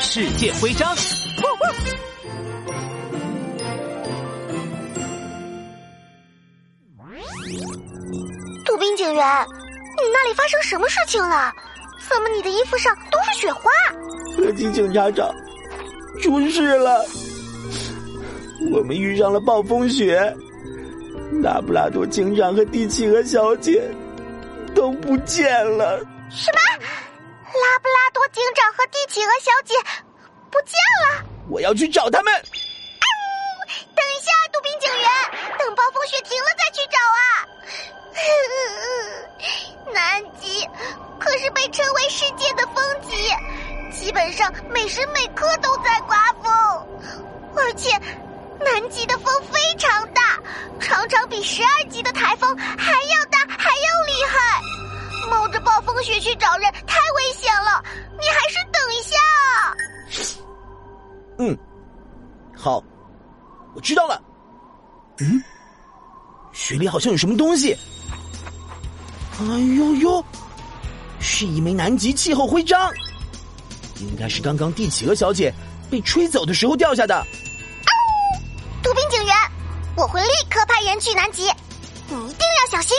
世界徽章。杜宾警员，你那里发生什么事情了？怎么你的衣服上都是雪花？柯基警察长，出事了！我们遇上了暴风雪，拉布拉多警长和帝企鹅小姐都不见了。什么？拉布拉多警长和帝企鹅小姐不见了？我要去找他们。等一下，杜宾警员，等暴风雪停了再去找啊！南极可是被称为世界的风极，基本上每时每刻都在刮风，而且南极的风非常大，常常比十二级的台风还去找人太危险了，你还是等一下啊！嗯，好，我知道了。嗯，雪里好像有什么东西。哎呦呦，是一枚南极气候徽章，应该是刚刚蒂企鹅小姐被吹走的时候掉下的。杜宾警员，我会立刻派人去南极，你一定要小心。